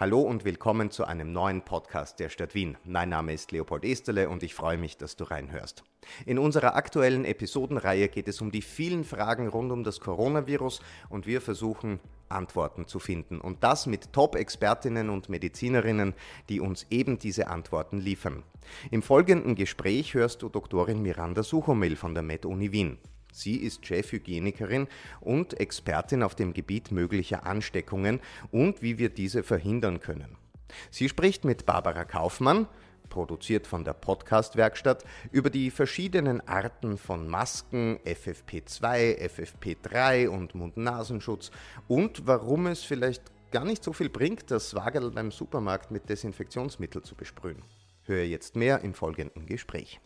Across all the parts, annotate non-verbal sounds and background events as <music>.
Hallo und willkommen zu einem neuen Podcast der Stadt Wien. Mein Name ist Leopold Esterle und ich freue mich, dass du reinhörst. In unserer aktuellen Episodenreihe geht es um die vielen Fragen rund um das Coronavirus und wir versuchen Antworten zu finden. Und das mit Top-Expertinnen und Medizinerinnen, die uns eben diese Antworten liefern. Im folgenden Gespräch hörst du Doktorin Miranda Suchomil von der Med-Uni Wien. Sie ist Chefhygienikerin und Expertin auf dem Gebiet möglicher Ansteckungen und wie wir diese verhindern können. Sie spricht mit Barbara Kaufmann, produziert von der Podcast-Werkstatt, über die verschiedenen Arten von Masken, FFP2, FFP3 und Mund-Nasenschutz und warum es vielleicht gar nicht so viel bringt, das Wagel beim Supermarkt mit Desinfektionsmittel zu besprühen. Höre jetzt mehr im folgenden Gespräch.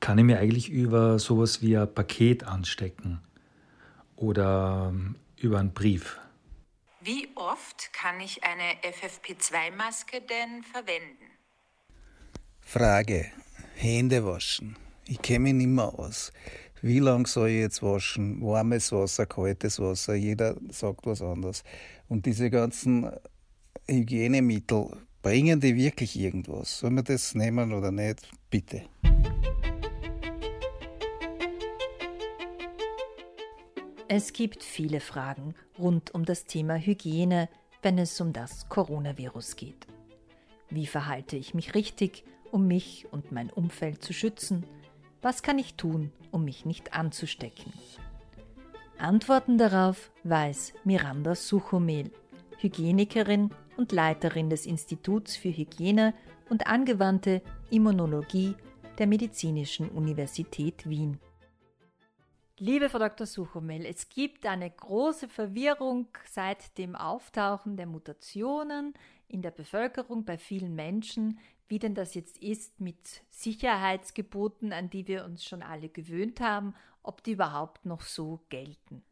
Kann ich mir eigentlich über sowas wie ein Paket anstecken oder ähm, über einen Brief? Wie oft kann ich eine FFP2-Maske denn verwenden? Frage. Hände waschen. Ich kenne mich nicht mehr aus. Wie lange soll ich jetzt waschen? Warmes Wasser, kaltes Wasser, jeder sagt was anderes. Und diese ganzen Hygienemittel, bringen die wirklich irgendwas? Sollen wir das nehmen oder nicht? Bitte. Es gibt viele Fragen rund um das Thema Hygiene, wenn es um das Coronavirus geht. Wie verhalte ich mich richtig? um mich und mein Umfeld zu schützen? Was kann ich tun, um mich nicht anzustecken? Antworten darauf weiß Miranda Suchomel, Hygienikerin und Leiterin des Instituts für Hygiene und angewandte Immunologie der Medizinischen Universität Wien. Liebe Frau Dr. Suchomel, es gibt eine große Verwirrung seit dem Auftauchen der Mutationen in der Bevölkerung bei vielen Menschen, wie denn das jetzt ist mit Sicherheitsgeboten, an die wir uns schon alle gewöhnt haben, ob die überhaupt noch so gelten.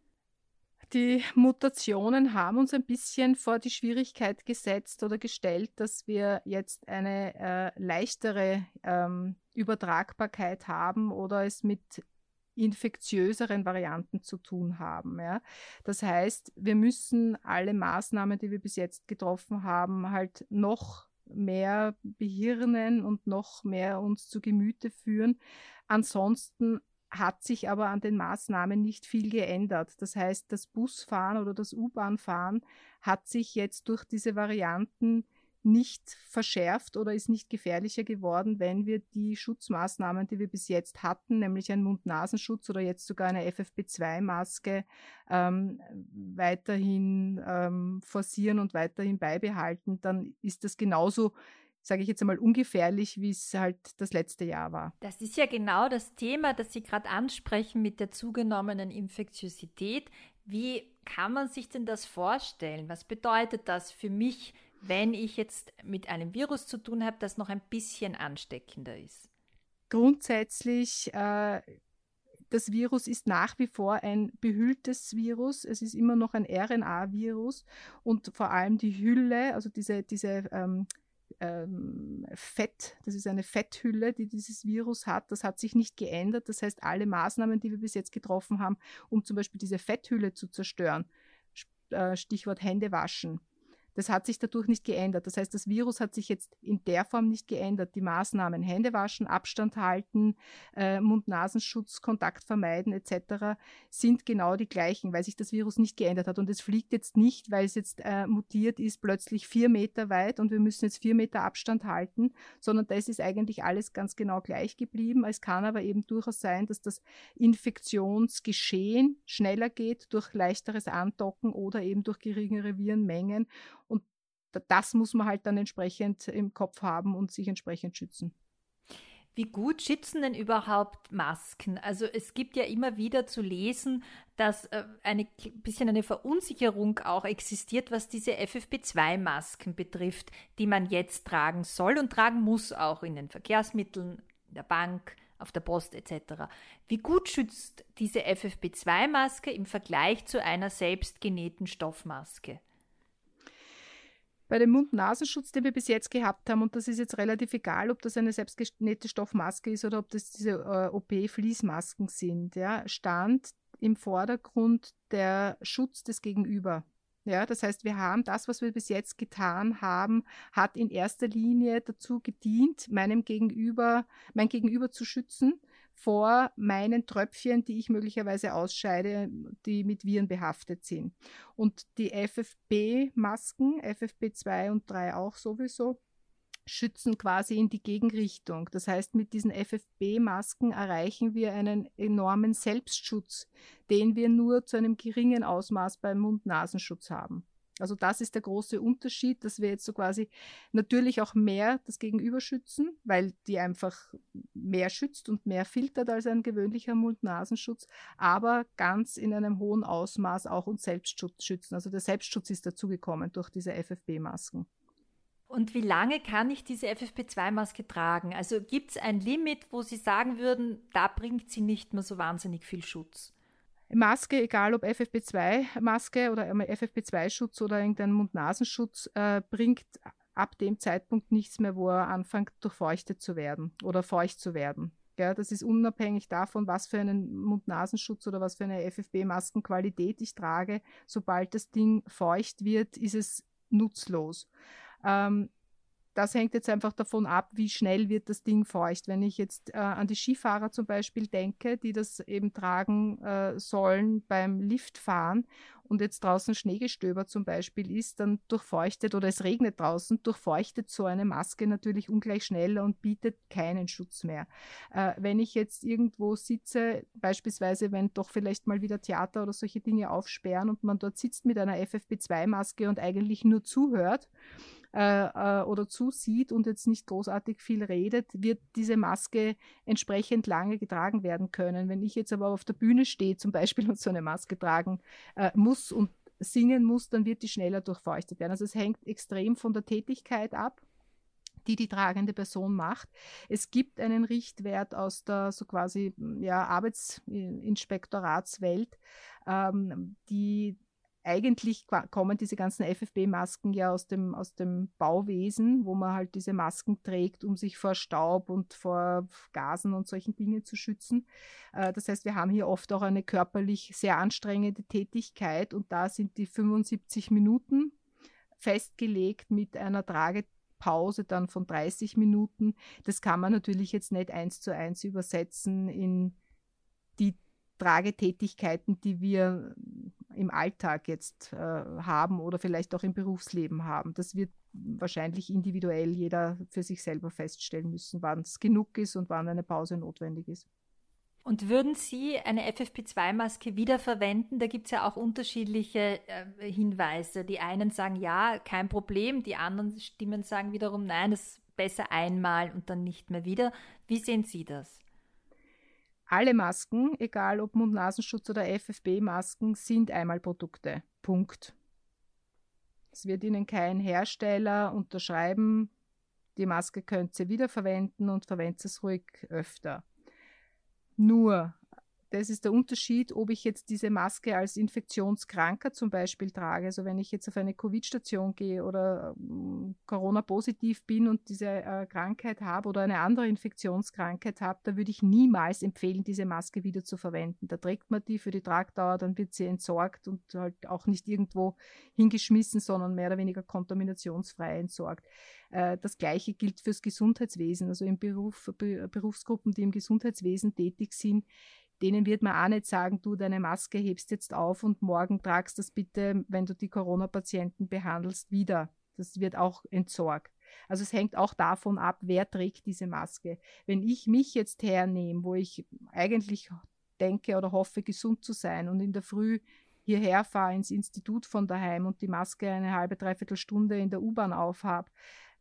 Die Mutationen haben uns ein bisschen vor die Schwierigkeit gesetzt oder gestellt, dass wir jetzt eine äh, leichtere ähm, Übertragbarkeit haben oder es mit infektiöseren Varianten zu tun haben. Ja. Das heißt, wir müssen alle Maßnahmen, die wir bis jetzt getroffen haben, halt noch mehr behirnen und noch mehr uns zu Gemüte führen. Ansonsten hat sich aber an den Maßnahmen nicht viel geändert. Das heißt, das Busfahren oder das U-Bahn-Fahren hat sich jetzt durch diese Varianten nicht verschärft oder ist nicht gefährlicher geworden, wenn wir die Schutzmaßnahmen, die wir bis jetzt hatten, nämlich einen Mund-Nasenschutz oder jetzt sogar eine FFP2-Maske, ähm, weiterhin ähm, forcieren und weiterhin beibehalten, dann ist das genauso sage ich jetzt einmal, ungefährlich, wie es halt das letzte Jahr war. Das ist ja genau das Thema, das Sie gerade ansprechen mit der zugenommenen Infektiosität. Wie kann man sich denn das vorstellen? Was bedeutet das für mich wenn ich jetzt mit einem Virus zu tun habe, das noch ein bisschen ansteckender ist? Grundsätzlich, äh, das Virus ist nach wie vor ein behülltes Virus. Es ist immer noch ein RNA-Virus und vor allem die Hülle, also diese, diese ähm, ähm, Fett, das ist eine Fetthülle, die dieses Virus hat, das hat sich nicht geändert. Das heißt, alle Maßnahmen, die wir bis jetzt getroffen haben, um zum Beispiel diese Fetthülle zu zerstören, äh, Stichwort Hände waschen, das hat sich dadurch nicht geändert. Das heißt, das Virus hat sich jetzt in der Form nicht geändert. Die Maßnahmen Hände waschen, Abstand halten, äh, Mund-Nasenschutz, Kontakt vermeiden etc. sind genau die gleichen, weil sich das Virus nicht geändert hat. Und es fliegt jetzt nicht, weil es jetzt äh, mutiert ist, plötzlich vier Meter weit und wir müssen jetzt vier Meter Abstand halten, sondern das ist eigentlich alles ganz genau gleich geblieben. Es kann aber eben durchaus sein, dass das Infektionsgeschehen schneller geht durch leichteres Andocken oder eben durch geringere Virenmengen das muss man halt dann entsprechend im Kopf haben und sich entsprechend schützen. Wie gut schützen denn überhaupt Masken? Also es gibt ja immer wieder zu lesen, dass äh, ein bisschen eine Verunsicherung auch existiert, was diese FFP2-Masken betrifft, die man jetzt tragen soll und tragen muss, auch in den Verkehrsmitteln, in der Bank, auf der Post etc. Wie gut schützt diese FFP2-Maske im Vergleich zu einer selbstgenähten Stoffmaske? Bei dem Mund-Nasenschutz, den wir bis jetzt gehabt haben, und das ist jetzt relativ egal, ob das eine selbstgenähte Stoffmaske ist oder ob das diese äh, OP-Fließmasken sind, ja, stand im Vordergrund der Schutz des Gegenüber. Ja, das heißt, wir haben das, was wir bis jetzt getan haben, hat in erster Linie dazu gedient, meinem Gegenüber, mein Gegenüber zu schützen vor meinen Tröpfchen, die ich möglicherweise ausscheide, die mit Viren behaftet sind. Und die FFP-Masken, FFP2 und 3 auch sowieso, schützen quasi in die Gegenrichtung. Das heißt, mit diesen FFP-Masken erreichen wir einen enormen Selbstschutz, den wir nur zu einem geringen Ausmaß beim Mund-Nasenschutz haben. Also das ist der große Unterschied, dass wir jetzt so quasi natürlich auch mehr das Gegenüber schützen, weil die einfach mehr schützt und mehr filtert als ein gewöhnlicher Mund-Nasenschutz, aber ganz in einem hohen Ausmaß auch uns Selbstschutz schützen. Also der Selbstschutz ist dazugekommen durch diese FFP-Masken. Und wie lange kann ich diese FFP2-Maske tragen? Also gibt es ein Limit, wo Sie sagen würden, da bringt sie nicht mehr so wahnsinnig viel Schutz? Maske, egal ob FFP2-Maske oder FFP2-Schutz oder irgendein Mund-Nasenschutz, äh, bringt ab dem Zeitpunkt nichts mehr, wo er anfängt, durchfeuchtet zu werden oder feucht zu werden. Ja, das ist unabhängig davon, was für einen Mund-Nasenschutz oder was für eine FFP-Maskenqualität ich trage. Sobald das Ding feucht wird, ist es nutzlos. Ähm, das hängt jetzt einfach davon ab, wie schnell wird das Ding feucht. Wenn ich jetzt äh, an die Skifahrer zum Beispiel denke, die das eben tragen äh, sollen beim Liftfahren und jetzt draußen Schneegestöber zum Beispiel ist, dann durchfeuchtet oder es regnet draußen, durchfeuchtet so eine Maske natürlich ungleich schneller und bietet keinen Schutz mehr. Äh, wenn ich jetzt irgendwo sitze, beispielsweise wenn doch vielleicht mal wieder Theater oder solche Dinge aufsperren und man dort sitzt mit einer FFP2-Maske und eigentlich nur zuhört, äh, äh, oder zusieht und jetzt nicht großartig viel redet, wird diese Maske entsprechend lange getragen werden können. Wenn ich jetzt aber auf der Bühne stehe zum Beispiel und so eine Maske tragen äh, muss und singen muss, dann wird die schneller durchfeuchtet werden. Also es hängt extrem von der Tätigkeit ab die die tragende Person macht. Es gibt einen Richtwert aus der so quasi ja, Arbeitsinspektoratswelt, ähm, die eigentlich kommen diese ganzen FFP-Masken ja aus dem, aus dem Bauwesen, wo man halt diese Masken trägt, um sich vor Staub und vor Gasen und solchen Dingen zu schützen. Äh, das heißt, wir haben hier oft auch eine körperlich sehr anstrengende Tätigkeit und da sind die 75 Minuten festgelegt mit einer Tragepause dann von 30 Minuten. Das kann man natürlich jetzt nicht eins zu eins übersetzen in die Tragetätigkeiten, die wir im Alltag jetzt äh, haben oder vielleicht auch im Berufsleben haben. Das wird wahrscheinlich individuell jeder für sich selber feststellen müssen, wann es genug ist und wann eine Pause notwendig ist. Und würden Sie eine FFP2-Maske wiederverwenden? Da gibt es ja auch unterschiedliche äh, Hinweise. Die einen sagen ja, kein Problem, die anderen Stimmen sagen wiederum nein, das ist besser einmal und dann nicht mehr wieder. Wie sehen Sie das? Alle Masken, egal ob Mund-Nasenschutz oder FFP-Masken, sind Einmalprodukte. Punkt. Es wird Ihnen kein Hersteller unterschreiben, die Maske könnt ihr wiederverwenden und verwendet es ruhig öfter. Nur das ist der Unterschied, ob ich jetzt diese Maske als Infektionskranker zum Beispiel trage. Also wenn ich jetzt auf eine Covid-Station gehe oder ähm, Corona-positiv bin und diese äh, Krankheit habe oder eine andere Infektionskrankheit habe, da würde ich niemals empfehlen, diese Maske wieder zu verwenden. Da trägt man die für die Tragdauer, dann wird sie entsorgt und halt auch nicht irgendwo hingeschmissen, sondern mehr oder weniger kontaminationsfrei entsorgt. Äh, das Gleiche gilt fürs Gesundheitswesen. Also in Beruf, Berufsgruppen, die im Gesundheitswesen tätig sind, denen wird man auch nicht sagen, du deine Maske hebst jetzt auf und morgen tragst das bitte, wenn du die Corona-Patienten behandelst, wieder. Das wird auch entsorgt. Also es hängt auch davon ab, wer trägt diese Maske. Wenn ich mich jetzt hernehme, wo ich eigentlich denke oder hoffe, gesund zu sein und in der Früh hierher fahre ins Institut von daheim und die Maske eine halbe, dreiviertel Stunde in der U-Bahn aufhab,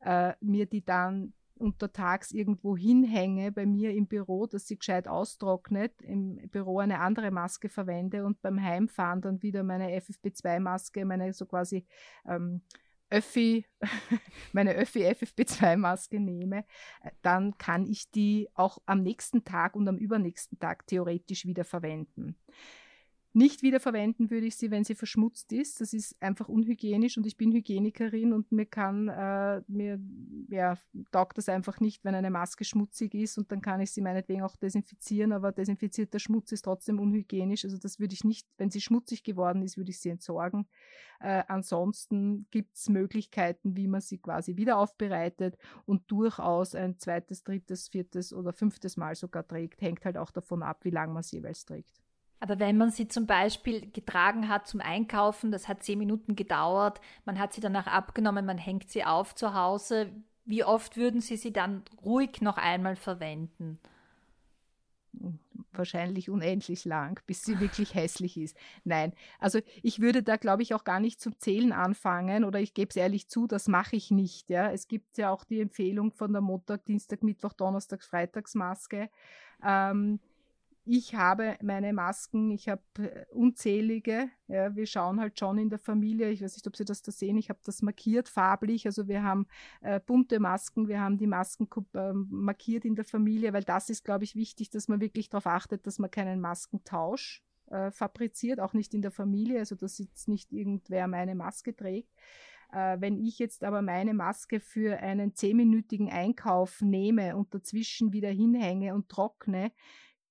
äh, mir die dann untertags irgendwo hinhänge bei mir im Büro, dass sie gescheit austrocknet, im Büro eine andere Maske verwende und beim Heimfahren dann wieder meine FFP2-Maske, meine so quasi ähm, Öffi, <laughs> meine Öffi FFP2-Maske nehme, äh, dann kann ich die auch am nächsten Tag und am übernächsten Tag theoretisch wieder verwenden. Nicht wiederverwenden würde ich sie, wenn sie verschmutzt ist. Das ist einfach unhygienisch und ich bin Hygienikerin und mir kann, äh, mir ja, taugt das einfach nicht, wenn eine Maske schmutzig ist und dann kann ich sie meinetwegen auch desinfizieren, aber desinfizierter Schmutz ist trotzdem unhygienisch. Also das würde ich nicht, wenn sie schmutzig geworden ist, würde ich sie entsorgen. Äh, ansonsten gibt es Möglichkeiten, wie man sie quasi wieder aufbereitet und durchaus ein zweites, drittes, viertes oder fünftes Mal sogar trägt. Hängt halt auch davon ab, wie lange man sie jeweils trägt. Aber wenn man sie zum Beispiel getragen hat zum Einkaufen, das hat zehn Minuten gedauert, man hat sie danach abgenommen, man hängt sie auf zu Hause, wie oft würden Sie sie dann ruhig noch einmal verwenden? wahrscheinlich unendlich lang, bis sie wirklich hässlich ist. Nein, also ich würde da, glaube ich, auch gar nicht zum Zählen anfangen oder ich gebe es ehrlich zu, das mache ich nicht. Ja. Es gibt ja auch die Empfehlung von der Montag, Dienstag, Mittwoch, Donnerstag, Freitagsmaske. Ähm, ich habe meine Masken, ich habe äh, unzählige. Ja, wir schauen halt schon in der Familie, ich weiß nicht, ob Sie das da sehen, ich habe das markiert farblich. Also wir haben äh, bunte Masken, wir haben die Masken äh, markiert in der Familie, weil das ist, glaube ich, wichtig, dass man wirklich darauf achtet, dass man keinen Maskentausch äh, fabriziert, auch nicht in der Familie, also dass jetzt nicht irgendwer meine Maske trägt. Äh, wenn ich jetzt aber meine Maske für einen zehnminütigen Einkauf nehme und dazwischen wieder hinhänge und trockne,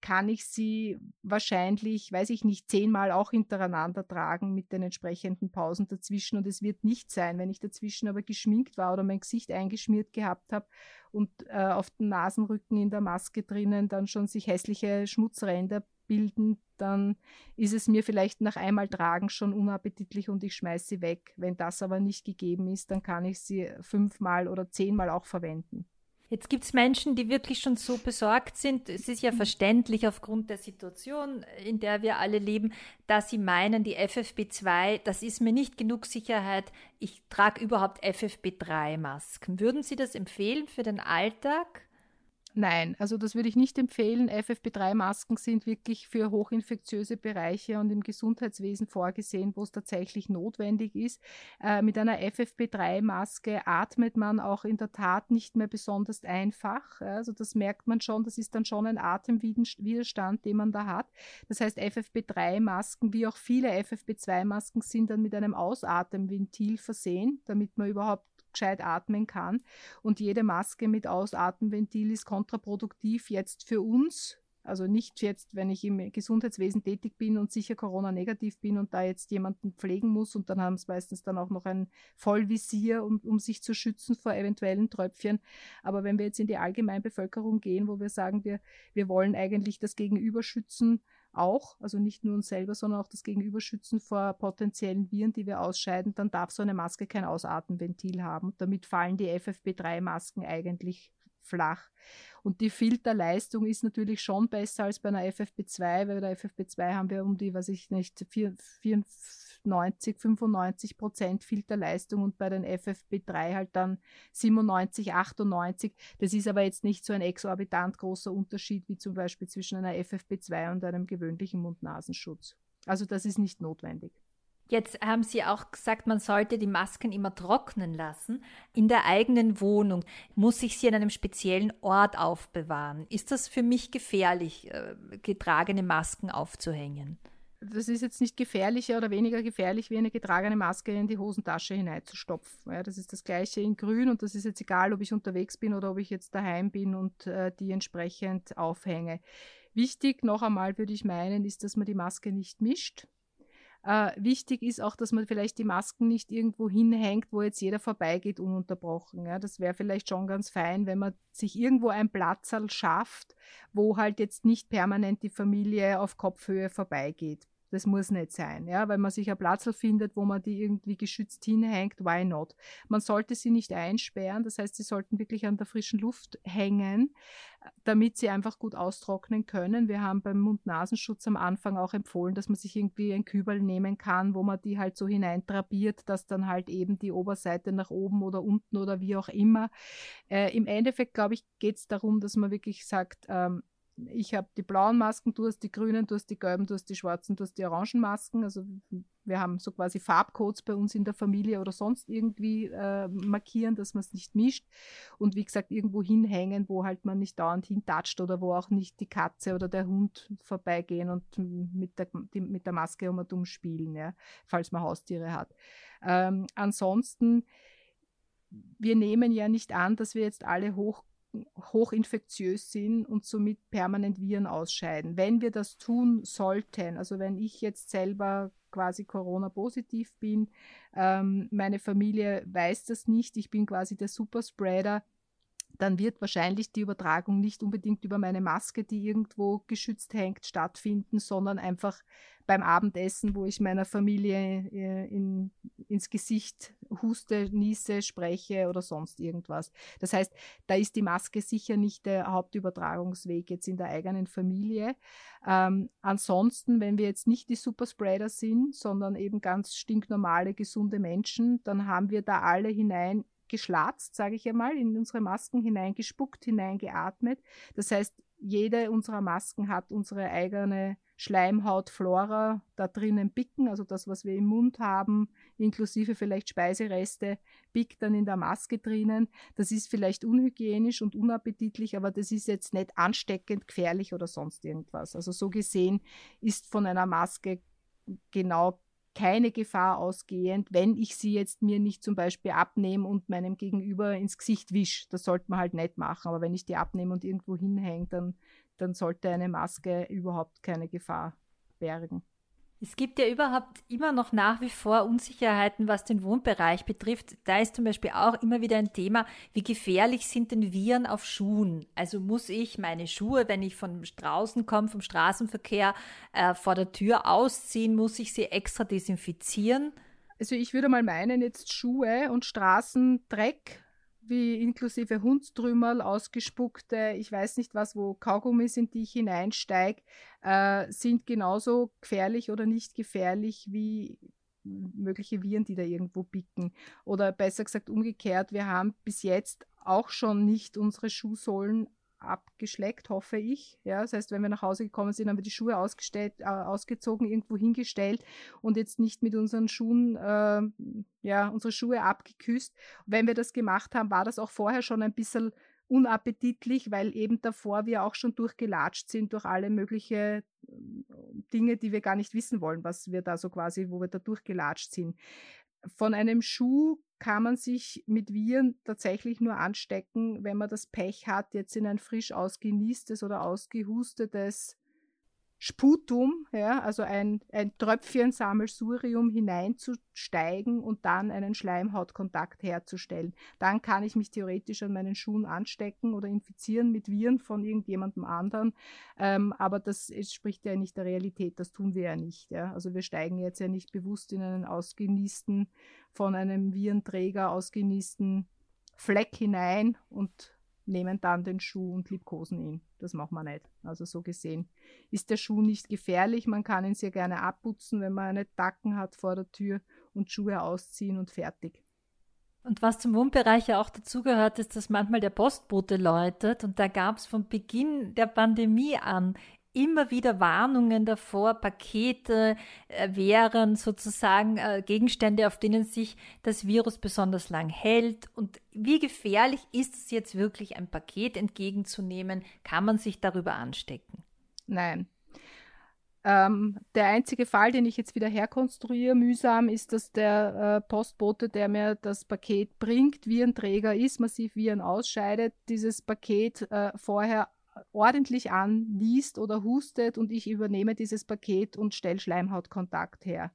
kann ich sie wahrscheinlich, weiß ich nicht, zehnmal auch hintereinander tragen mit den entsprechenden Pausen dazwischen. Und es wird nicht sein, wenn ich dazwischen aber geschminkt war oder mein Gesicht eingeschmiert gehabt habe und äh, auf dem Nasenrücken in der Maske drinnen dann schon sich hässliche Schmutzränder bilden, dann ist es mir vielleicht nach einmal tragen schon unappetitlich und ich schmeiße sie weg. Wenn das aber nicht gegeben ist, dann kann ich sie fünfmal oder zehnmal auch verwenden. Jetzt gibt es Menschen, die wirklich schon so besorgt sind. Es ist ja mhm. verständlich aufgrund der Situation, in der wir alle leben, dass sie meinen, die FFP2, das ist mir nicht genug Sicherheit. Ich trage überhaupt FFP3-Masken. Würden Sie das empfehlen für den Alltag? Nein, also das würde ich nicht empfehlen. FFP3-Masken sind wirklich für hochinfektiöse Bereiche und im Gesundheitswesen vorgesehen, wo es tatsächlich notwendig ist. Äh, mit einer FFP3-Maske atmet man auch in der Tat nicht mehr besonders einfach. Also das merkt man schon, das ist dann schon ein Atemwiderstand, den man da hat. Das heißt, FFP3-Masken, wie auch viele FFP2-Masken, sind dann mit einem Ausatemventil versehen, damit man überhaupt gescheit atmen kann. Und jede Maske mit Ausatmenventil ist kontraproduktiv jetzt für uns. Also nicht jetzt, wenn ich im Gesundheitswesen tätig bin und sicher Corona-negativ bin und da jetzt jemanden pflegen muss und dann haben sie meistens dann auch noch ein Vollvisier, um, um sich zu schützen vor eventuellen Tröpfchen. Aber wenn wir jetzt in die Allgemeinbevölkerung gehen, wo wir sagen, wir, wir wollen eigentlich das Gegenüber schützen, auch, also nicht nur uns selber, sondern auch das Gegenüber schützen vor potenziellen Viren, die wir ausscheiden, dann darf so eine Maske kein Ausatmenventil haben. Damit fallen die FFP3-Masken eigentlich flach. Und die Filterleistung ist natürlich schon besser als bei einer FFP2, weil bei der FFP2 haben wir um die, was ich nicht, 94, 95 Prozent Filterleistung und bei den FFP3 halt dann 97, 98. Das ist aber jetzt nicht so ein exorbitant großer Unterschied wie zum Beispiel zwischen einer FFP2 und einem gewöhnlichen Mund-Nasenschutz. Also das ist nicht notwendig. Jetzt haben Sie auch gesagt, man sollte die Masken immer trocknen lassen. In der eigenen Wohnung muss ich sie an einem speziellen Ort aufbewahren. Ist das für mich gefährlich, äh, getragene Masken aufzuhängen? Das ist jetzt nicht gefährlicher oder weniger gefährlich, wie eine getragene Maske in die Hosentasche hineinzustopfen. Ja, das ist das gleiche in Grün und das ist jetzt egal, ob ich unterwegs bin oder ob ich jetzt daheim bin und äh, die entsprechend aufhänge. Wichtig noch einmal würde ich meinen, ist, dass man die Maske nicht mischt äh, wichtig ist auch, dass man vielleicht die Masken nicht irgendwo hinhängt, wo jetzt jeder vorbeigeht, ununterbrochen. Ja. Das wäre vielleicht schon ganz fein, wenn man sich irgendwo ein Platzal schafft, wo halt jetzt nicht permanent die Familie auf Kopfhöhe vorbeigeht. Das muss nicht sein, ja, weil man sich ein Platz findet, wo man die irgendwie geschützt hinhängt, why not? Man sollte sie nicht einsperren, das heißt, sie sollten wirklich an der frischen Luft hängen, damit sie einfach gut austrocknen können. Wir haben beim Mund-Nasenschutz am Anfang auch empfohlen, dass man sich irgendwie ein Kübel nehmen kann, wo man die halt so hineintrabiert, dass dann halt eben die Oberseite nach oben oder unten oder wie auch immer. Äh, Im Endeffekt, glaube ich, geht es darum, dass man wirklich sagt, ähm, ich habe die blauen Masken, du hast die grünen, du hast die gelben, du hast die schwarzen, du hast die orangen Masken. Also wir haben so quasi Farbcodes bei uns in der Familie oder sonst irgendwie äh, markieren, dass man es nicht mischt. Und wie gesagt, irgendwo hinhängen, wo halt man nicht dauernd hintatscht oder wo auch nicht die Katze oder der Hund vorbeigehen und mit der, die, mit der Maske um und um spielen, ja, falls man Haustiere hat. Ähm, ansonsten, wir nehmen ja nicht an, dass wir jetzt alle hoch hochinfektiös sind und somit permanent Viren ausscheiden. Wenn wir das tun sollten, also wenn ich jetzt selber quasi Corona-positiv bin, ähm, meine Familie weiß das nicht, ich bin quasi der Superspreader, dann wird wahrscheinlich die Übertragung nicht unbedingt über meine Maske, die irgendwo geschützt hängt, stattfinden, sondern einfach beim Abendessen, wo ich meiner Familie äh, in, ins Gesicht huste, niese, spreche oder sonst irgendwas. Das heißt, da ist die Maske sicher nicht der Hauptübertragungsweg jetzt in der eigenen Familie. Ähm, ansonsten, wenn wir jetzt nicht die Superspreader sind, sondern eben ganz stinknormale, gesunde Menschen, dann haben wir da alle hinein geschlatzt, sage ich einmal, in unsere Masken hineingespuckt, hineingeatmet. Das heißt, jede unserer Masken hat unsere eigene Schleimhautflora da drinnen bicken, also das, was wir im Mund haben, inklusive vielleicht Speisereste, bickt dann in der Maske drinnen. Das ist vielleicht unhygienisch und unappetitlich, aber das ist jetzt nicht ansteckend, gefährlich oder sonst irgendwas. Also so gesehen ist von einer Maske genau keine Gefahr ausgehend, wenn ich sie jetzt mir nicht zum Beispiel abnehme und meinem Gegenüber ins Gesicht wische. Das sollte man halt nicht machen. Aber wenn ich die abnehme und irgendwo hinhänge, dann, dann sollte eine Maske überhaupt keine Gefahr bergen. Es gibt ja überhaupt immer noch nach wie vor Unsicherheiten, was den Wohnbereich betrifft. Da ist zum Beispiel auch immer wieder ein Thema, wie gefährlich sind denn Viren auf Schuhen? Also muss ich meine Schuhe, wenn ich von draußen komme, vom Straßenverkehr äh, vor der Tür ausziehen, muss ich sie extra desinfizieren? Also ich würde mal meinen, jetzt Schuhe und Straßendreck wie inklusive Hundstrümmerl, ausgespuckte, ich weiß nicht was, wo Kaugummis, in die ich hineinsteige, äh, sind genauso gefährlich oder nicht gefährlich wie mögliche Viren, die da irgendwo picken. Oder besser gesagt umgekehrt, wir haben bis jetzt auch schon nicht unsere Schuhsohlen abgeschleckt, hoffe ich. Ja, das heißt, wenn wir nach Hause gekommen sind, haben wir die Schuhe ausgestellt, äh, ausgezogen, irgendwo hingestellt und jetzt nicht mit unseren Schuhen, äh, ja, unsere Schuhe abgeküsst. Wenn wir das gemacht haben, war das auch vorher schon ein bisschen unappetitlich, weil eben davor wir auch schon durchgelatscht sind durch alle möglichen äh, Dinge, die wir gar nicht wissen wollen, was wir da so quasi, wo wir da durchgelatscht sind. Von einem Schuh kann man sich mit Viren tatsächlich nur anstecken, wenn man das Pech hat, jetzt in ein frisch ausgenießtes oder ausgehustetes Sputum, ja, also ein, ein Tröpfchen Sammelsurium hineinzusteigen und dann einen Schleimhautkontakt herzustellen. Dann kann ich mich theoretisch an meinen Schuhen anstecken oder infizieren mit Viren von irgendjemandem anderen. Ähm, aber das entspricht ja nicht der Realität, das tun wir ja nicht. Ja. Also wir steigen jetzt ja nicht bewusst in einen ausgenießten, von einem Virenträger ausgenießten Fleck hinein und nehmen dann den Schuh und liebkosen ihn. Das machen wir nicht. Also so gesehen ist der Schuh nicht gefährlich. Man kann ihn sehr gerne abputzen, wenn man eine Tacken hat vor der Tür und Schuhe ausziehen und fertig. Und was zum Wohnbereich ja auch dazugehört, ist, dass manchmal der Postbote läutet. Und da gab es von Beginn der Pandemie an immer wieder Warnungen davor, Pakete äh, wären sozusagen äh, Gegenstände, auf denen sich das Virus besonders lang hält. Und wie gefährlich ist es jetzt wirklich, ein Paket entgegenzunehmen? Kann man sich darüber anstecken? Nein. Ähm, der einzige Fall, den ich jetzt wieder herkonstruiere, mühsam, ist, dass der äh, Postbote, der mir das Paket bringt, wie ein Träger ist, massiv Viren ausscheidet, dieses Paket äh, vorher ordentlich anliest oder hustet und ich übernehme dieses Paket und stelle Schleimhautkontakt her.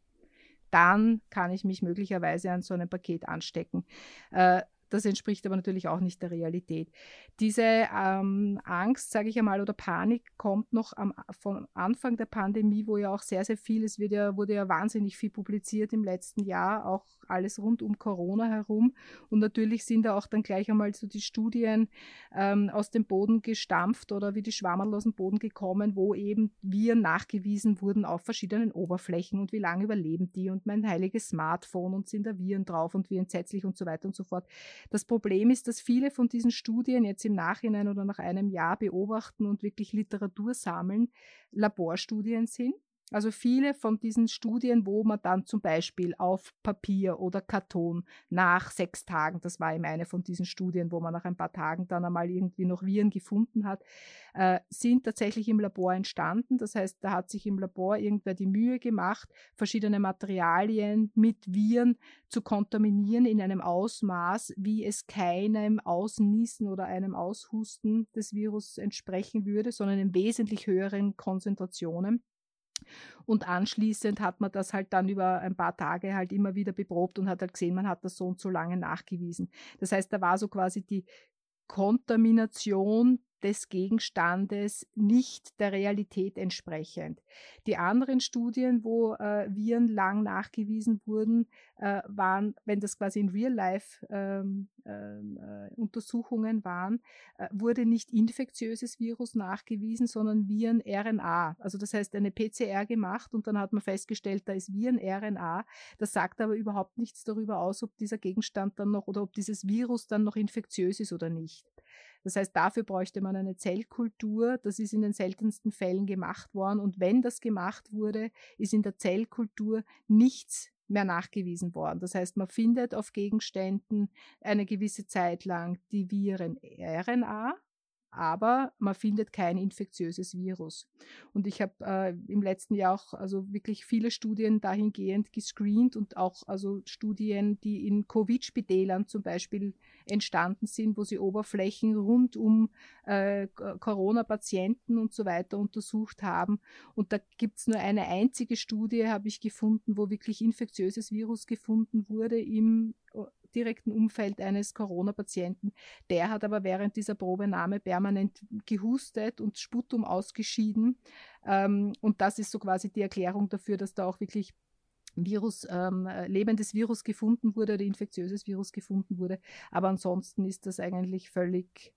Dann kann ich mich möglicherweise an so einem Paket anstecken. Äh, das entspricht aber natürlich auch nicht der Realität. Diese ähm, Angst, sage ich einmal, oder Panik kommt noch am, vom Anfang der Pandemie, wo ja auch sehr, sehr viel, es wird ja, wurde ja wahnsinnig viel publiziert im letzten Jahr, auch alles rund um Corona herum. Und natürlich sind da auch dann gleich einmal so die Studien ähm, aus dem Boden gestampft oder wie die Schwammerl aus dem Boden gekommen, wo eben Viren nachgewiesen wurden auf verschiedenen Oberflächen und wie lange überleben die und mein heiliges Smartphone und sind da Viren drauf und wie entsetzlich und so weiter und so fort. Das Problem ist, dass viele von diesen Studien jetzt im Nachhinein oder nach einem Jahr beobachten und wirklich Literatur sammeln, Laborstudien sind. Also viele von diesen Studien, wo man dann zum Beispiel auf Papier oder Karton nach sechs Tagen, das war eben eine von diesen Studien, wo man nach ein paar Tagen dann einmal irgendwie noch Viren gefunden hat, äh, sind tatsächlich im Labor entstanden. Das heißt, da hat sich im Labor irgendwer die Mühe gemacht, verschiedene Materialien mit Viren zu kontaminieren in einem Ausmaß, wie es keinem Ausniesen oder einem Aushusten des Virus entsprechen würde, sondern in wesentlich höheren Konzentrationen. Und anschließend hat man das halt dann über ein paar Tage halt immer wieder beprobt und hat halt gesehen, man hat das so und so lange nachgewiesen. Das heißt, da war so quasi die Kontamination des Gegenstandes nicht der Realität entsprechend. Die anderen Studien, wo äh, Viren lang nachgewiesen wurden, äh, waren, wenn das quasi in Real-Life-Untersuchungen ähm, ähm, äh, waren, äh, wurde nicht infektiöses Virus nachgewiesen, sondern Viren-RNA. Also das heißt eine PCR gemacht und dann hat man festgestellt, da ist Viren-RNA. Das sagt aber überhaupt nichts darüber aus, ob dieser Gegenstand dann noch oder ob dieses Virus dann noch infektiös ist oder nicht. Das heißt, dafür bräuchte man eine Zellkultur. Das ist in den seltensten Fällen gemacht worden. Und wenn das gemacht wurde, ist in der Zellkultur nichts mehr nachgewiesen worden. Das heißt, man findet auf Gegenständen eine gewisse Zeit lang die Viren RNA, aber man findet kein infektiöses Virus. Und ich habe äh, im letzten Jahr auch also wirklich viele Studien dahingehend gescreent und auch also Studien, die in Covid-Spitälern zum Beispiel entstanden sind, wo sie Oberflächen rund um äh, Corona-Patienten und so weiter untersucht haben. Und da gibt es nur eine einzige Studie, habe ich gefunden, wo wirklich infektiöses Virus gefunden wurde im direkten Umfeld eines Corona-Patienten. Der hat aber während dieser Probenahme permanent gehustet und Sputum ausgeschieden. Ähm, und das ist so quasi die Erklärung dafür, dass da auch wirklich Virus, ähm, lebendes Virus gefunden wurde oder infektiöses Virus gefunden wurde. Aber ansonsten ist das eigentlich völlig,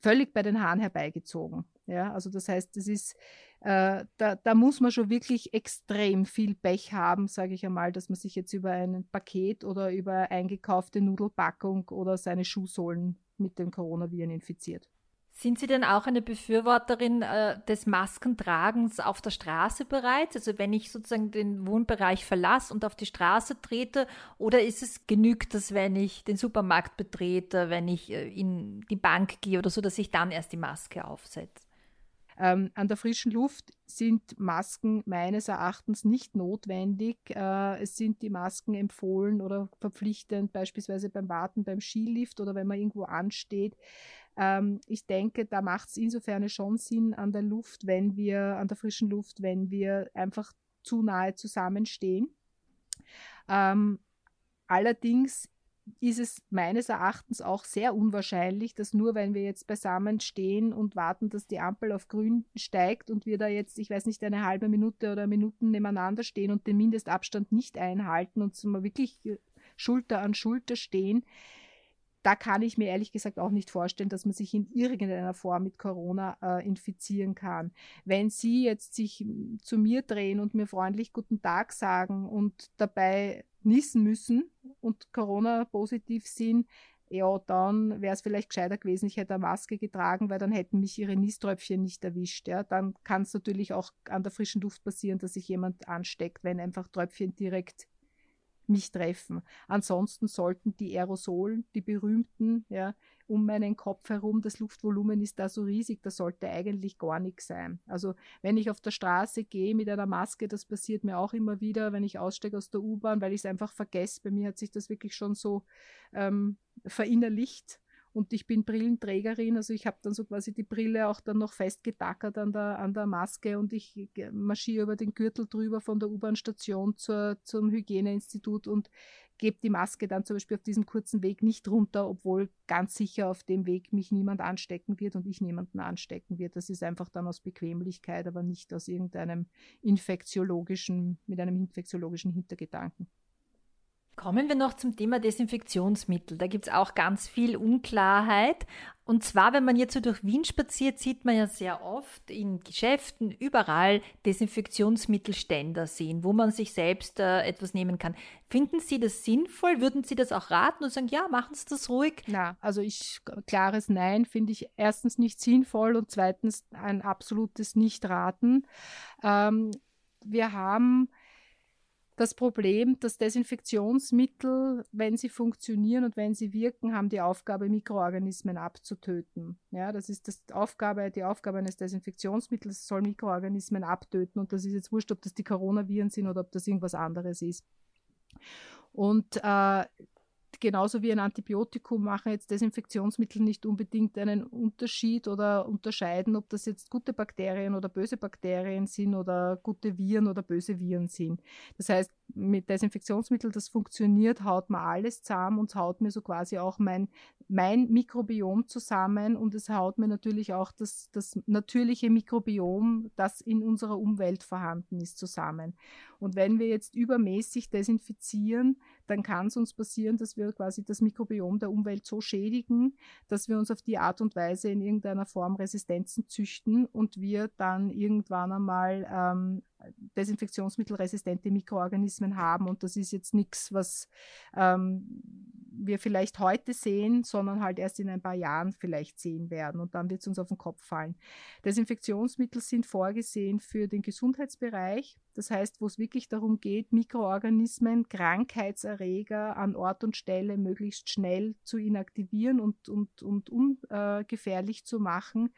völlig bei den Haaren herbeigezogen. Ja, also das heißt, das ist, äh, da, da muss man schon wirklich extrem viel Pech haben, sage ich einmal, dass man sich jetzt über ein Paket oder über eingekaufte Nudelpackung oder seine Schuhsohlen mit den Coronaviren infiziert. Sind Sie denn auch eine Befürworterin äh, des Maskentragens auf der Straße bereits? Also wenn ich sozusagen den Wohnbereich verlasse und auf die Straße trete, oder ist es genügt, dass wenn ich den Supermarkt betrete, wenn ich äh, in die Bank gehe oder so, dass ich dann erst die Maske aufsetze? Ähm, an der frischen Luft sind Masken meines Erachtens nicht notwendig. Äh, es sind die Masken empfohlen oder verpflichtend, beispielsweise beim Warten beim Skilift oder wenn man irgendwo ansteht. Ähm, ich denke, da macht es insofern schon Sinn an der Luft, wenn wir, an der frischen Luft, wenn wir einfach zu nahe zusammenstehen. Ähm, allerdings ist es meines Erachtens auch sehr unwahrscheinlich, dass nur wenn wir jetzt beisammen stehen und warten, dass die Ampel auf grün steigt und wir da jetzt, ich weiß nicht, eine halbe Minute oder Minuten nebeneinander stehen und den Mindestabstand nicht einhalten und wirklich Schulter an Schulter stehen, da kann ich mir ehrlich gesagt auch nicht vorstellen, dass man sich in irgendeiner Form mit Corona äh, infizieren kann. Wenn Sie jetzt sich zu mir drehen und mir freundlich guten Tag sagen und dabei niesen müssen und Corona positiv sind, ja, dann wäre es vielleicht gescheiter gewesen, ich hätte eine Maske getragen, weil dann hätten mich ihre Nieströpfchen nicht erwischt. Ja. Dann kann es natürlich auch an der frischen Luft passieren, dass sich jemand ansteckt, wenn einfach Tröpfchen direkt mich treffen. Ansonsten sollten die Aerosolen, die berühmten, ja, um meinen Kopf herum, das Luftvolumen ist da so riesig, da sollte eigentlich gar nichts sein. Also wenn ich auf der Straße gehe mit einer Maske, das passiert mir auch immer wieder, wenn ich aussteige aus der U-Bahn, weil ich es einfach vergesse. Bei mir hat sich das wirklich schon so ähm, verinnerlicht und ich bin Brillenträgerin, also ich habe dann so quasi die Brille auch dann noch festgetackert an der, an der Maske und ich marschiere über den Gürtel drüber von der U-Bahn-Station zum Hygieneinstitut und gebe die Maske dann zum Beispiel auf diesem kurzen Weg nicht runter, obwohl ganz sicher auf dem Weg mich niemand anstecken wird und ich niemanden anstecken wird. Das ist einfach dann aus Bequemlichkeit, aber nicht aus irgendeinem infektiologischen, mit einem infektiologischen Hintergedanken. Kommen wir noch zum Thema Desinfektionsmittel. Da gibt es auch ganz viel Unklarheit. Und zwar, wenn man jetzt so durch Wien spaziert, sieht man ja sehr oft in Geschäften überall Desinfektionsmittelständer sehen, wo man sich selbst äh, etwas nehmen kann. Finden Sie das sinnvoll? Würden Sie das auch raten und sagen, ja, machen Sie das ruhig? Na, also ich, klares Nein finde ich erstens nicht sinnvoll und zweitens ein absolutes Nicht-Raten. Ähm, wir haben das Problem, dass Desinfektionsmittel, wenn sie funktionieren und wenn sie wirken, haben die Aufgabe, Mikroorganismen abzutöten. Ja, das ist das Aufgabe, die Aufgabe eines Desinfektionsmittels soll Mikroorganismen abtöten und das ist jetzt wurscht, ob das die Coronaviren sind oder ob das irgendwas anderes ist. Und äh, genauso wie ein Antibiotikum machen jetzt Desinfektionsmittel nicht unbedingt einen Unterschied oder unterscheiden, ob das jetzt gute Bakterien oder böse Bakterien sind oder gute Viren oder böse Viren sind. Das heißt, mit Desinfektionsmittel, das funktioniert, haut man alles zusammen und haut mir so quasi auch mein, mein Mikrobiom zusammen und es haut mir natürlich auch das, das natürliche Mikrobiom, das in unserer Umwelt vorhanden ist, zusammen. Und wenn wir jetzt übermäßig desinfizieren, dann kann es uns passieren, dass wir quasi das Mikrobiom der Umwelt so schädigen, dass wir uns auf die Art und Weise in irgendeiner Form Resistenzen züchten und wir dann irgendwann einmal ähm, desinfektionsmittelresistente Mikroorganismen haben. Und das ist jetzt nichts, was ähm, wir vielleicht heute sehen, sondern halt erst in ein paar Jahren vielleicht sehen werden. Und dann wird es uns auf den Kopf fallen. Desinfektionsmittel sind vorgesehen für den Gesundheitsbereich. Das heißt, wo es wirklich darum geht, Mikroorganismen, Krankheitserreger an Ort und Stelle möglichst schnell zu inaktivieren und, und, und ungefährlich zu machen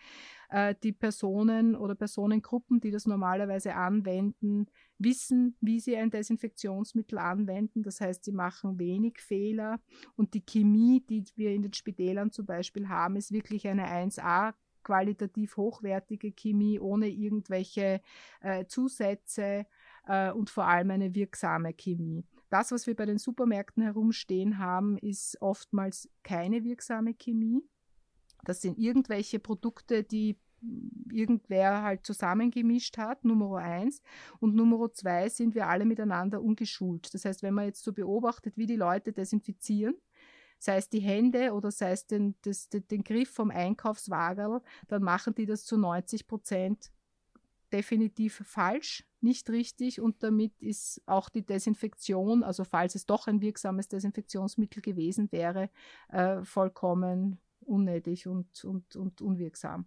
äh, die Personen oder Personengruppen, die das normalerweise anwenden, wissen, wie sie ein Desinfektionsmittel anwenden. Das heißt, sie machen wenig Fehler und die Chemie, die wir in den Spitälern zum Beispiel haben, ist wirklich eine 1A qualitativ hochwertige Chemie ohne irgendwelche äh, Zusätze äh, und vor allem eine wirksame Chemie. Das, was wir bei den Supermärkten herumstehen haben, ist oftmals keine wirksame Chemie. Das sind irgendwelche Produkte, die irgendwer halt zusammengemischt hat, Nummer eins. Und Nummer zwei sind wir alle miteinander ungeschult. Das heißt, wenn man jetzt so beobachtet, wie die Leute desinfizieren, sei es die Hände oder sei es den, das, den Griff vom Einkaufswagen, dann machen die das zu 90 Prozent definitiv falsch, nicht richtig und damit ist auch die Desinfektion, also falls es doch ein wirksames Desinfektionsmittel gewesen wäre, äh, vollkommen unnötig und, und, und unwirksam.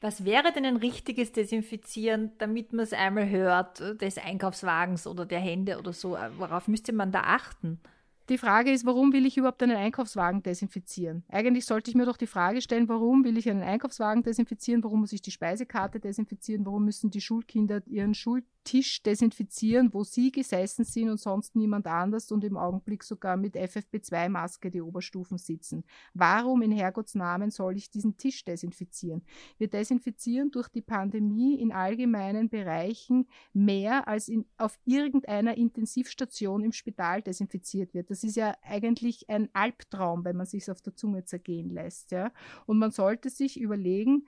Was wäre denn ein richtiges Desinfizieren, damit man es einmal hört, des Einkaufswagens oder der Hände oder so? Worauf müsste man da achten? Die Frage ist, warum will ich überhaupt einen Einkaufswagen desinfizieren? Eigentlich sollte ich mir doch die Frage stellen, warum will ich einen Einkaufswagen desinfizieren? Warum muss ich die Speisekarte desinfizieren? Warum müssen die Schulkinder ihren Schul Tisch desinfizieren, wo sie gesessen sind und sonst niemand anders und im Augenblick sogar mit FFP2-Maske die Oberstufen sitzen. Warum in Herrgottsnamen soll ich diesen Tisch desinfizieren? Wir desinfizieren durch die Pandemie in allgemeinen Bereichen mehr als in, auf irgendeiner Intensivstation im Spital desinfiziert wird. Das ist ja eigentlich ein Albtraum, wenn man sich auf der Zunge zergehen lässt. Ja? Und man sollte sich überlegen,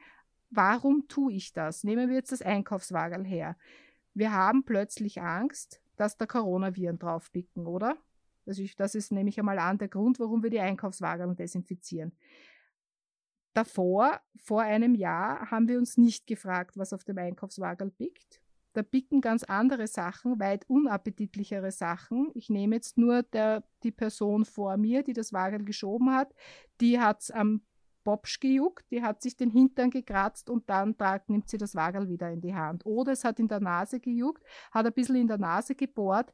warum tue ich das? Nehmen wir jetzt das Einkaufswagel her wir haben plötzlich Angst, dass da Coronaviren draufpicken, oder? Das ist, das ist nämlich einmal an der Grund, warum wir die Einkaufswagen desinfizieren. Davor, vor einem Jahr, haben wir uns nicht gefragt, was auf dem Einkaufswagen pickt. Da picken ganz andere Sachen, weit unappetitlichere Sachen. Ich nehme jetzt nur der, die Person vor mir, die das Wagel geschoben hat. Die hat es am Bobsch gejuckt, die hat sich den Hintern gekratzt und dann tragt, nimmt sie das Wagel wieder in die Hand. Oder es hat in der Nase gejuckt, hat ein bisschen in der Nase gebohrt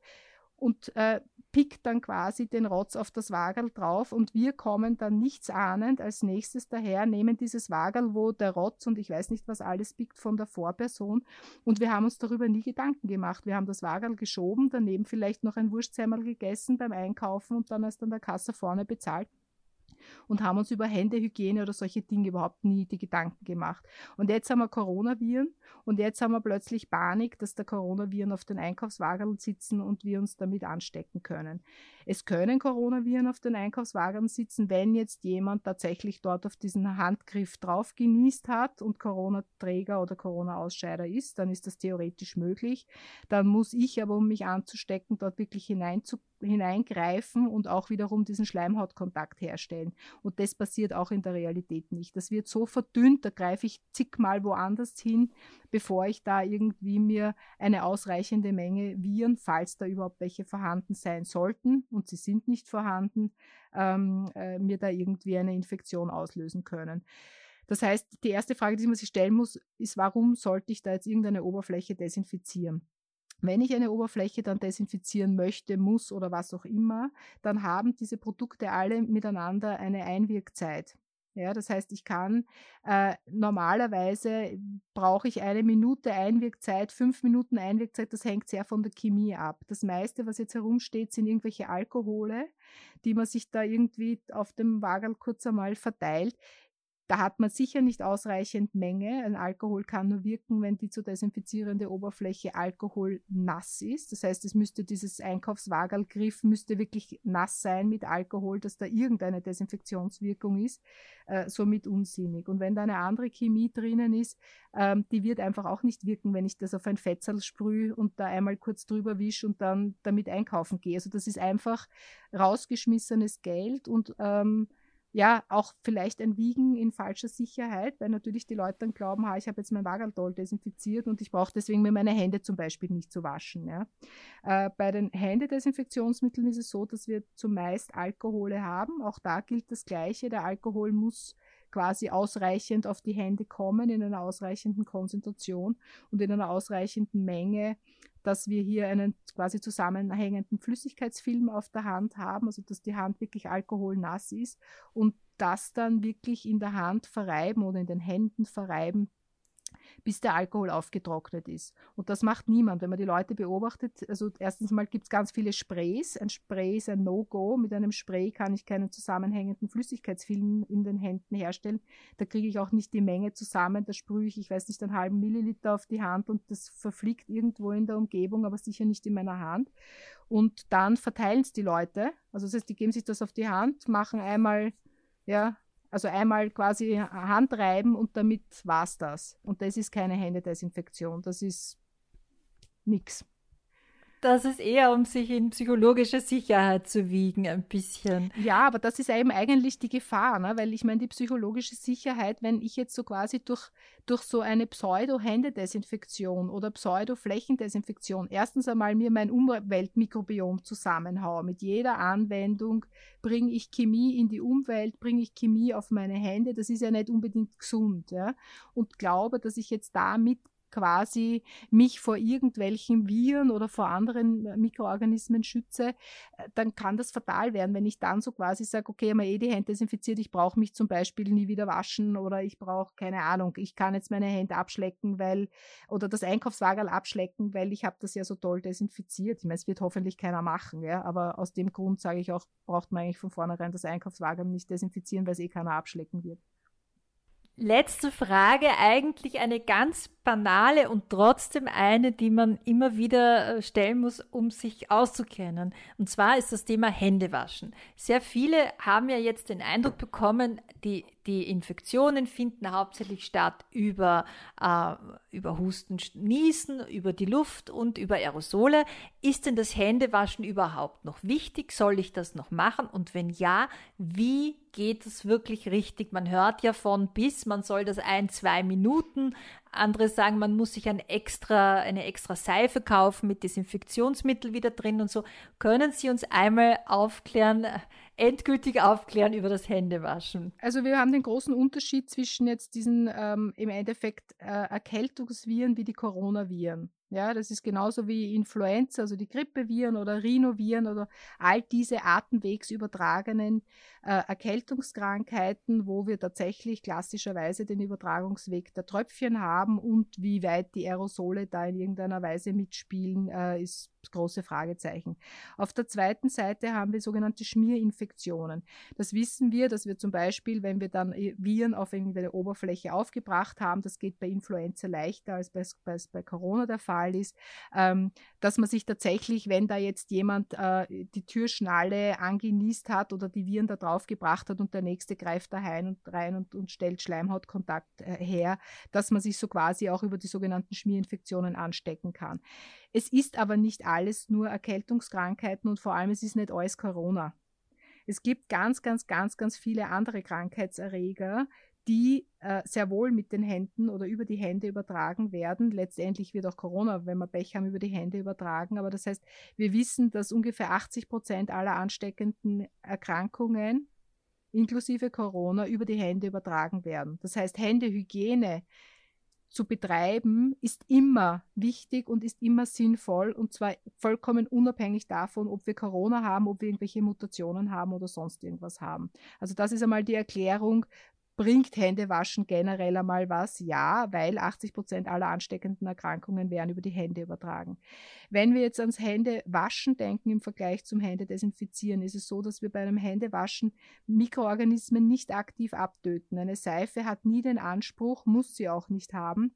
und äh, pickt dann quasi den Rotz auf das Wagel drauf und wir kommen dann nichts ahnend als nächstes daher, nehmen dieses Wagel, wo der Rotz und ich weiß nicht, was alles pickt von der Vorperson und wir haben uns darüber nie Gedanken gemacht. Wir haben das Wagel geschoben, daneben vielleicht noch ein Wurstsemmel gegessen beim Einkaufen und dann erst an der Kasse vorne bezahlt und haben uns über Händehygiene oder solche Dinge überhaupt nie die Gedanken gemacht. Und jetzt haben wir Coronaviren und jetzt haben wir plötzlich Panik, dass der Coronaviren auf den Einkaufswagen sitzen und wir uns damit anstecken können. Es können Coronaviren auf den Einkaufswagen sitzen, wenn jetzt jemand tatsächlich dort auf diesen Handgriff drauf genießt hat und Corona-Träger oder Corona-Ausscheider ist, dann ist das theoretisch möglich. Dann muss ich aber, um mich anzustecken, dort wirklich hineinzugehen hineingreifen und auch wiederum diesen Schleimhautkontakt herstellen. Und das passiert auch in der Realität nicht. Das wird so verdünnt, da greife ich zigmal woanders hin, bevor ich da irgendwie mir eine ausreichende Menge Viren, falls da überhaupt welche vorhanden sein sollten, und sie sind nicht vorhanden, ähm, äh, mir da irgendwie eine Infektion auslösen können. Das heißt, die erste Frage, die man sich stellen muss, ist, warum sollte ich da jetzt irgendeine Oberfläche desinfizieren? Wenn ich eine Oberfläche dann desinfizieren möchte, muss oder was auch immer, dann haben diese Produkte alle miteinander eine Einwirkzeit. Ja, das heißt, ich kann äh, normalerweise brauche ich eine Minute Einwirkzeit, fünf Minuten Einwirkzeit, das hängt sehr von der Chemie ab. Das meiste, was jetzt herumsteht, sind irgendwelche Alkohole, die man sich da irgendwie auf dem Wagel kurz einmal verteilt. Da hat man sicher nicht ausreichend Menge. Ein Alkohol kann nur wirken, wenn die zu desinfizierende Oberfläche Alkohol nass ist. Das heißt, es müsste dieses Einkaufswagelgriff müsste wirklich nass sein mit Alkohol, dass da irgendeine Desinfektionswirkung ist. Äh, somit unsinnig. Und wenn da eine andere Chemie drinnen ist, ähm, die wird einfach auch nicht wirken, wenn ich das auf ein Fetzel sprühe und da einmal kurz drüber wische und dann damit einkaufen gehe. Also das ist einfach rausgeschmissenes Geld und ähm, ja, auch vielleicht ein Wiegen in falscher Sicherheit, weil natürlich die Leute dann glauben, ha, ich habe jetzt mein Wagaltol desinfiziert und ich brauche deswegen mir meine Hände zum Beispiel nicht zu waschen. Ja. Äh, bei den Händedesinfektionsmitteln ist es so, dass wir zumeist Alkohole haben. Auch da gilt das Gleiche. Der Alkohol muss quasi ausreichend auf die Hände kommen, in einer ausreichenden Konzentration und in einer ausreichenden Menge, dass wir hier einen quasi zusammenhängenden Flüssigkeitsfilm auf der Hand haben, also dass die Hand wirklich alkoholnass ist und das dann wirklich in der Hand verreiben oder in den Händen verreiben, bis der Alkohol aufgetrocknet ist. Und das macht niemand. Wenn man die Leute beobachtet, also erstens mal gibt es ganz viele Sprays. Ein Spray ist ein No-Go. Mit einem Spray kann ich keinen zusammenhängenden Flüssigkeitsfilm in den Händen herstellen. Da kriege ich auch nicht die Menge zusammen. Da sprühe ich, ich weiß nicht, einen halben Milliliter auf die Hand und das verfliegt irgendwo in der Umgebung, aber sicher nicht in meiner Hand. Und dann verteilen es die Leute. Also das heißt, die geben sich das auf die Hand, machen einmal ja, also einmal quasi Hand reiben und damit war es das. Und das ist keine Händedesinfektion, das ist nichts. Das ist eher, um sich in psychologische Sicherheit zu wiegen, ein bisschen. Ja, aber das ist eben eigentlich die Gefahr, ne? weil ich meine, die psychologische Sicherheit, wenn ich jetzt so quasi durch, durch so eine Pseudo-Händedesinfektion oder Pseudo-Flächendesinfektion erstens einmal mir mein Umweltmikrobiom zusammenhaue. Mit jeder Anwendung bringe ich Chemie in die Umwelt, bringe ich Chemie auf meine Hände. Das ist ja nicht unbedingt gesund. Ja? Und glaube, dass ich jetzt damit quasi mich vor irgendwelchen Viren oder vor anderen äh, Mikroorganismen schütze, äh, dann kann das fatal werden, wenn ich dann so quasi sage, okay, habe eh die Hände desinfiziert, ich brauche mich zum Beispiel nie wieder waschen oder ich brauche, keine Ahnung, ich kann jetzt meine Hände abschlecken, weil, oder das Einkaufswagen abschlecken, weil ich habe das ja so toll desinfiziert. Ich meine, es wird hoffentlich keiner machen, ja, aber aus dem Grund sage ich auch, braucht man eigentlich von vornherein das Einkaufswagen nicht desinfizieren, weil es eh keiner abschlecken wird. Letzte Frage, eigentlich eine ganz banale und trotzdem eine, die man immer wieder äh, stellen muss, um sich auszukennen. Und zwar ist das Thema Händewaschen. Sehr viele haben ja jetzt den Eindruck bekommen, die, die Infektionen finden hauptsächlich statt über, äh, über Husten, Niesen, über die Luft und über Aerosole. Ist denn das Händewaschen überhaupt noch wichtig? Soll ich das noch machen? Und wenn ja, wie geht es wirklich richtig? Man hört ja von bis, man soll das ein, zwei Minuten. Andere sagen, man muss sich ein extra, eine extra Seife kaufen mit Desinfektionsmittel wieder drin und so. Können Sie uns einmal aufklären, endgültig aufklären über das Händewaschen? Also wir haben den großen Unterschied zwischen jetzt diesen ähm, im Endeffekt äh, Erkältungsviren wie die Coronaviren. Ja, das ist genauso wie Influenza, also die Grippeviren oder Rhinoviren oder all diese atemwegsübertragenen äh, Erkältungskrankheiten, wo wir tatsächlich klassischerweise den Übertragungsweg der Tröpfchen haben und wie weit die Aerosole da in irgendeiner Weise mitspielen, äh, ist große Fragezeichen. Auf der zweiten Seite haben wir sogenannte Schmierinfektionen. Das wissen wir, dass wir zum Beispiel, wenn wir dann äh, Viren auf irgendeine Oberfläche aufgebracht haben, das geht bei Influenza leichter als bei, bei, bei Corona der Fall ist, ähm, dass man sich tatsächlich, wenn da jetzt jemand äh, die Türschnalle angenießt hat oder die Viren da drauf gebracht hat und der nächste greift da rein und rein und, und stellt Schleimhautkontakt äh, her, dass man sich so quasi auch über die sogenannten Schmierinfektionen anstecken kann. Es ist aber nicht alles nur Erkältungskrankheiten und vor allem es ist nicht alles Corona. Es gibt ganz, ganz, ganz, ganz viele andere Krankheitserreger, die äh, sehr wohl mit den Händen oder über die Hände übertragen werden. Letztendlich wird auch Corona, wenn wir Pech haben, über die Hände übertragen. Aber das heißt, wir wissen, dass ungefähr 80 Prozent aller ansteckenden Erkrankungen inklusive Corona, über die Hände übertragen werden. Das heißt, Händehygiene zu betreiben, ist immer wichtig und ist immer sinnvoll und zwar vollkommen unabhängig davon, ob wir Corona haben, ob wir irgendwelche Mutationen haben oder sonst irgendwas haben. Also das ist einmal die Erklärung, Bringt Händewaschen generell einmal was? Ja, weil 80 Prozent aller ansteckenden Erkrankungen werden über die Hände übertragen. Wenn wir jetzt ans Händewaschen denken im Vergleich zum Händedesinfizieren, ist es so, dass wir bei einem Händewaschen Mikroorganismen nicht aktiv abtöten. Eine Seife hat nie den Anspruch, muss sie auch nicht haben,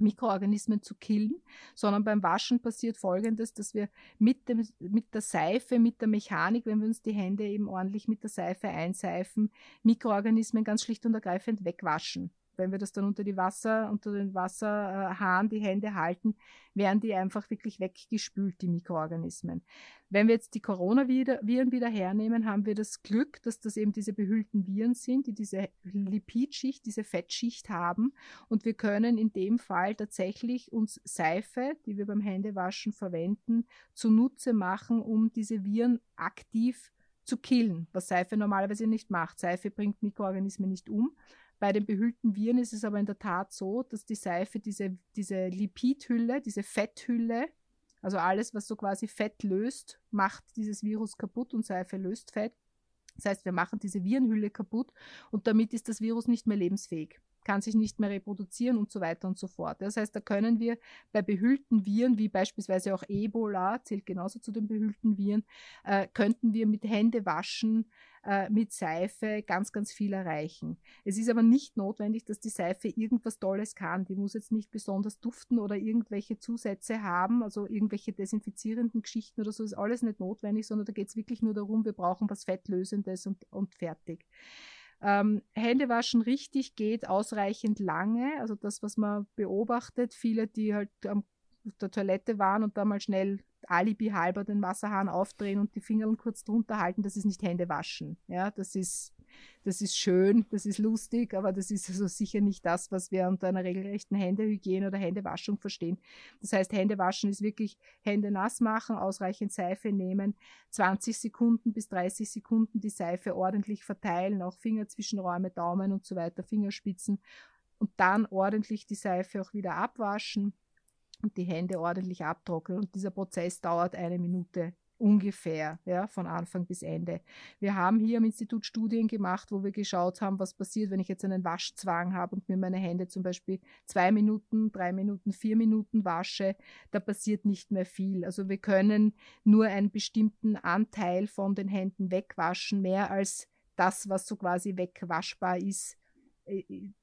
Mikroorganismen zu killen, sondern beim Waschen passiert Folgendes, dass wir mit, dem, mit der Seife, mit der Mechanik, wenn wir uns die Hände eben ordentlich mit der Seife einseifen, Mikroorganismen ganz schlicht und ergreifend wegwaschen wenn wir das dann unter die Wasser, unter den Wasserhahn die Hände halten, werden die einfach wirklich weggespült, die Mikroorganismen. Wenn wir jetzt die Coronaviren wieder hernehmen, haben wir das Glück, dass das eben diese behüllten Viren sind, die diese Lipidschicht, diese Fettschicht haben. Und wir können in dem Fall tatsächlich uns Seife, die wir beim Händewaschen verwenden, zunutze machen, um diese Viren aktiv zu killen, was Seife normalerweise nicht macht. Seife bringt Mikroorganismen nicht um, bei den behüllten Viren ist es aber in der Tat so, dass die Seife diese, diese Lipidhülle, diese Fetthülle, also alles, was so quasi Fett löst, macht dieses Virus kaputt und Seife löst Fett. Das heißt, wir machen diese Virenhülle kaputt und damit ist das Virus nicht mehr lebensfähig kann sich nicht mehr reproduzieren und so weiter und so fort. Das heißt, da können wir bei behüllten Viren, wie beispielsweise auch Ebola, zählt genauso zu den behüllten Viren, äh, könnten wir mit Hände waschen, äh, mit Seife ganz, ganz viel erreichen. Es ist aber nicht notwendig, dass die Seife irgendwas Tolles kann. Die muss jetzt nicht besonders duften oder irgendwelche Zusätze haben, also irgendwelche desinfizierenden Geschichten oder so, ist alles nicht notwendig, sondern da geht es wirklich nur darum, wir brauchen was Fettlösendes und, und fertig. Ähm, Händewaschen richtig geht ausreichend lange. Also das, was man beobachtet, viele, die halt am der Toilette waren und da mal schnell Alibi halber den Wasserhahn aufdrehen und die Finger kurz drunter halten, das ist nicht Hände waschen. Ja, das ist, das ist schön, das ist lustig, aber das ist also sicher nicht das, was wir unter einer regelrechten Händehygiene oder Händewaschung verstehen. Das heißt, Händewaschen ist wirklich Hände nass machen, ausreichend Seife nehmen, 20 Sekunden bis 30 Sekunden die Seife ordentlich verteilen, auch Finger Zwischenräume, Daumen und so weiter, Fingerspitzen und dann ordentlich die Seife auch wieder abwaschen und die Hände ordentlich abtrocknen. Und dieser Prozess dauert eine Minute ungefähr, ja, von Anfang bis Ende. Wir haben hier am Institut Studien gemacht, wo wir geschaut haben, was passiert, wenn ich jetzt einen Waschzwang habe und mir meine Hände zum Beispiel zwei Minuten, drei Minuten, vier Minuten wasche. Da passiert nicht mehr viel. Also wir können nur einen bestimmten Anteil von den Händen wegwaschen, mehr als das, was so quasi wegwaschbar ist,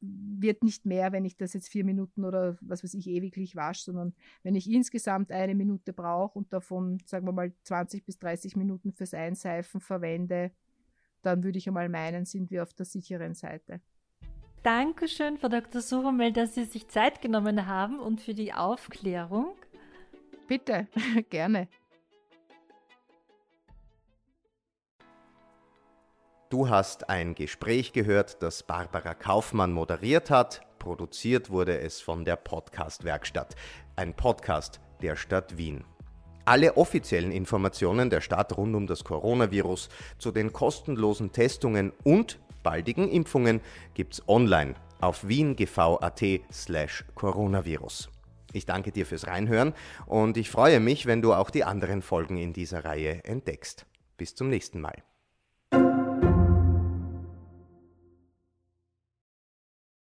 wird nicht mehr, wenn ich das jetzt vier Minuten oder was weiß ich ewiglich wasche, sondern wenn ich insgesamt eine Minute brauche und davon, sagen wir mal, 20 bis 30 Minuten fürs Einseifen verwende, dann würde ich einmal meinen, sind wir auf der sicheren Seite. Dankeschön, Frau Dr. Suchermel, dass Sie sich Zeit genommen haben und für die Aufklärung. Bitte, <laughs> gerne. Du hast ein Gespräch gehört, das Barbara Kaufmann moderiert hat. Produziert wurde es von der Podcast-Werkstatt, ein Podcast der Stadt Wien. Alle offiziellen Informationen der Stadt rund um das Coronavirus zu den kostenlosen Testungen und baldigen Impfungen gibt's online auf wiengv.at slash coronavirus. Ich danke dir fürs Reinhören und ich freue mich, wenn du auch die anderen Folgen in dieser Reihe entdeckst. Bis zum nächsten Mal.